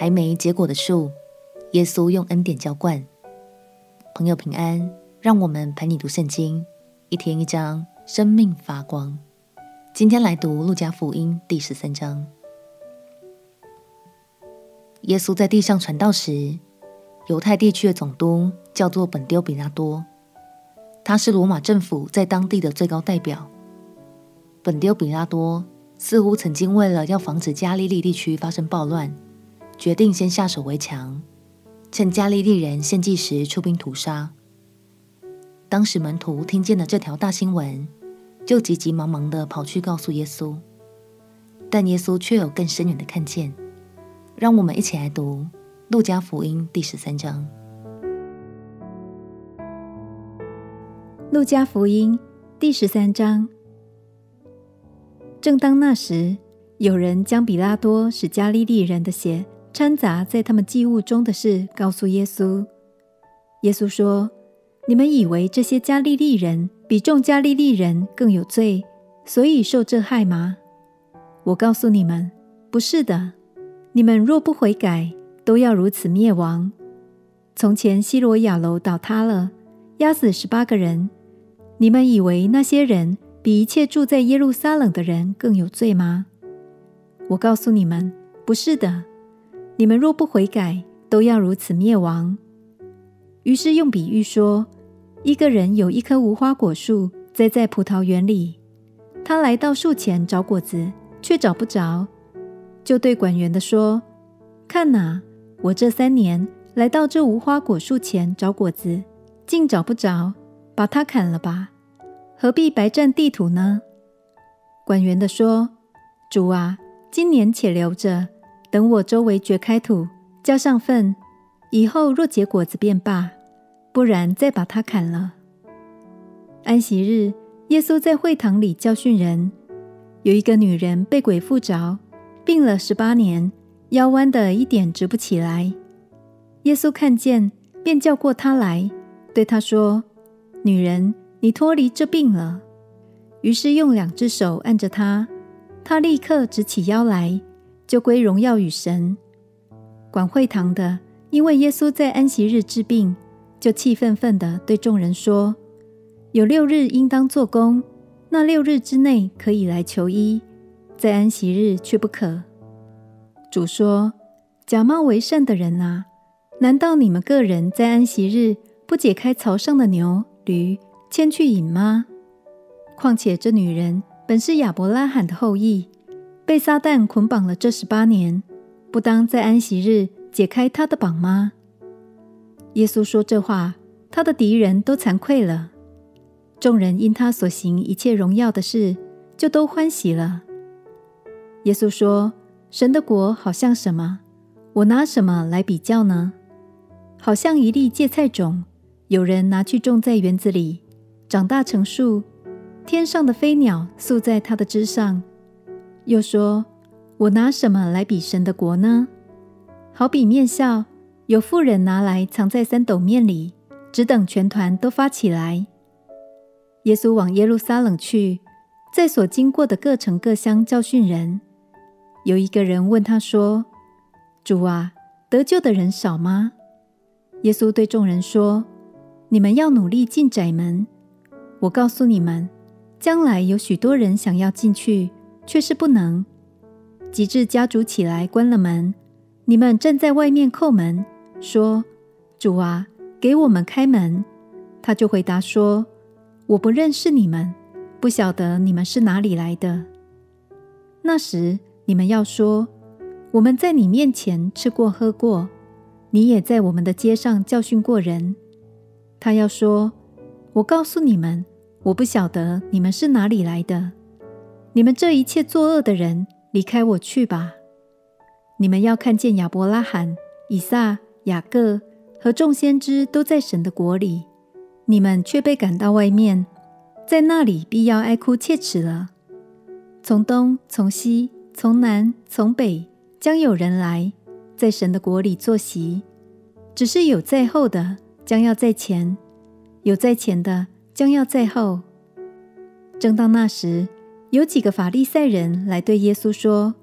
还没结果的树，耶稣用恩典浇灌。朋友平安，让我们陪你读圣经，一天一章，生命发光。今天来读路加福音第十三章。耶稣在地上传道时，犹太地区的总督叫做本丢比拉多，他是罗马政府在当地的最高代表。本丢比拉多似乎曾经为了要防止加利利地区发生暴乱，决定先下手为强，趁加利利人献祭时出兵屠杀。当时门徒听见了这条大新闻，就急急忙忙地跑去告诉耶稣，但耶稣却有更深远的看见。让我们一起来读《路加福音》第十三章。《路加福音》第十三章。正当那时，有人将比拉多使加利利人的血掺杂在他们祭物中的事告诉耶稣。耶稣说：“你们以为这些加利利人比众加利利人更有罪，所以受这害吗？我告诉你们，不是的。你们若不悔改，都要如此灭亡。从前西罗亚楼倒塌了，压死十八个人。你们以为那些人比一切住在耶路撒冷的人更有罪吗？我告诉你们，不是的。你们若不悔改，都要如此灭亡。于是用比喻说，一个人有一棵无花果树栽在葡萄园里，他来到树前找果子，却找不着。就对管园的说：“看哪，我这三年来到这无花果树前找果子，竟找不着，把它砍了吧，何必白占地土呢？”管园的说：“主啊，今年且留着，等我周围掘开土，浇上粪，以后若结果子便罢，不然再把它砍了。”安息日，耶稣在会堂里教训人，有一个女人被鬼附着。病了十八年，腰弯的一点直不起来。耶稣看见，便叫过她来，对她说：“女人，你脱离这病了。”于是用两只手按着她，她立刻直起腰来，就归荣耀与神。管会堂的因为耶稣在安息日治病，就气愤愤地对众人说：“有六日应当做工，那六日之内可以来求医。”在安息日却不可。主说：“假冒为善的人啊，难道你们个人在安息日不解开槽上的牛驴牵去饮吗？况且这女人本是亚伯拉罕的后裔，被撒旦捆绑了这十八年，不当在安息日解开他的绑吗？”耶稣说这话，他的敌人都惭愧了。众人因他所行一切荣耀的事，就都欢喜了。耶稣说：“神的国好像什么？我拿什么来比较呢？好像一粒芥菜种，有人拿去种在园子里，长大成树，天上的飞鸟宿在它的枝上。又说：我拿什么来比神的国呢？好比面酵，有妇人拿来藏在三斗面里，只等全团都发起来。耶稣往耶路撒冷去，在所经过的各城各乡教训人。”有一个人问他说：“主啊，得救的人少吗？”耶稣对众人说：“你们要努力进窄门。我告诉你们，将来有许多人想要进去，却是不能。及至家主起来关了门，你们站在外面叩门，说：‘主啊，给我们开门。’他就回答说：‘我不认识你们，不晓得你们是哪里来的。’那时。”你们要说，我们在你面前吃过喝过，你也在我们的街上教训过人。他要说，我告诉你们，我不晓得你们是哪里来的。你们这一切作恶的人，离开我去吧。你们要看见亚伯拉罕、以撒、雅各和众先知都在神的国里，你们却被赶到外面，在那里必要哀哭切齿了。从东，从西。从南从北将有人来，在神的国里坐席。只是有在后的将要在前，有在前的将要在后。正当那时，有几个法利赛人来对耶稣说：“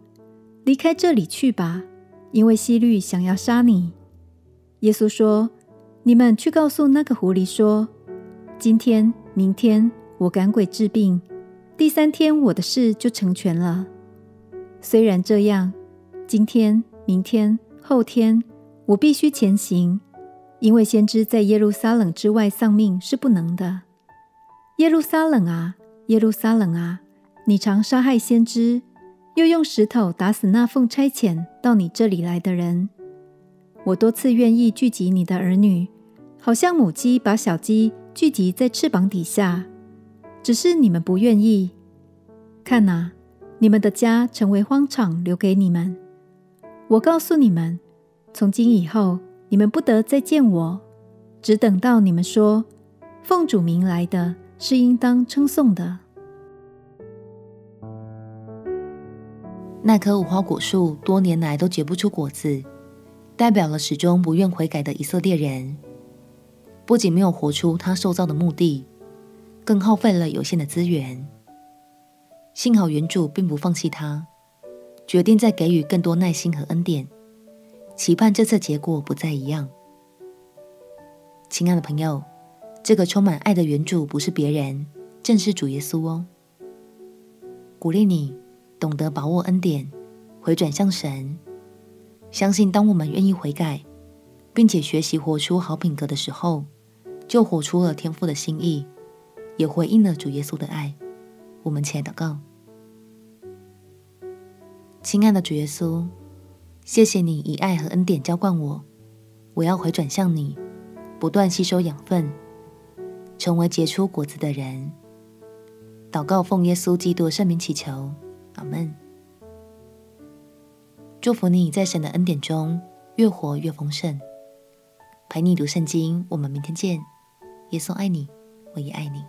离开这里去吧，因为希律想要杀你。”耶稣说：“你们去告诉那个狐狸说，今天、明天我赶鬼治病，第三天我的事就成全了。虽然这样，今天、明天、后天我必须前行，因为先知在耶路撒冷之外丧命是不能的。耶路撒冷啊，耶路撒冷啊，你常杀害先知。”又用石头打死那奉差遣到你这里来的人。我多次愿意聚集你的儿女，好像母鸡把小鸡聚集在翅膀底下，只是你们不愿意。看哪，你们的家成为荒场，留给你们。我告诉你们，从今以后，你们不得再见我，只等到你们说，奉主名来的是应当称颂的。那棵无花果树多年来都结不出果子，代表了始终不愿悔改的以色列人。不仅没有活出他受造的目的，更耗费了有限的资源。幸好原主并不放弃他，决定再给予更多耐心和恩典，期盼这次结果不再一样。亲爱的朋友，这个充满爱的原主不是别人，正是主耶稣哦。鼓励你。懂得把握恩典，回转向神，相信当我们愿意悔改，并且学习活出好品格的时候，就活出了天父的心意，也回应了主耶稣的爱。我们起来祷告，亲爱的主耶稣，谢谢你以爱和恩典浇灌我，我要回转向你，不断吸收养分，成为结出果子的人。祷告奉耶稣基督圣名祈求。阿门。祝福你在神的恩典中越活越丰盛。陪你读圣经，我们明天见。耶稣爱你，我也爱你。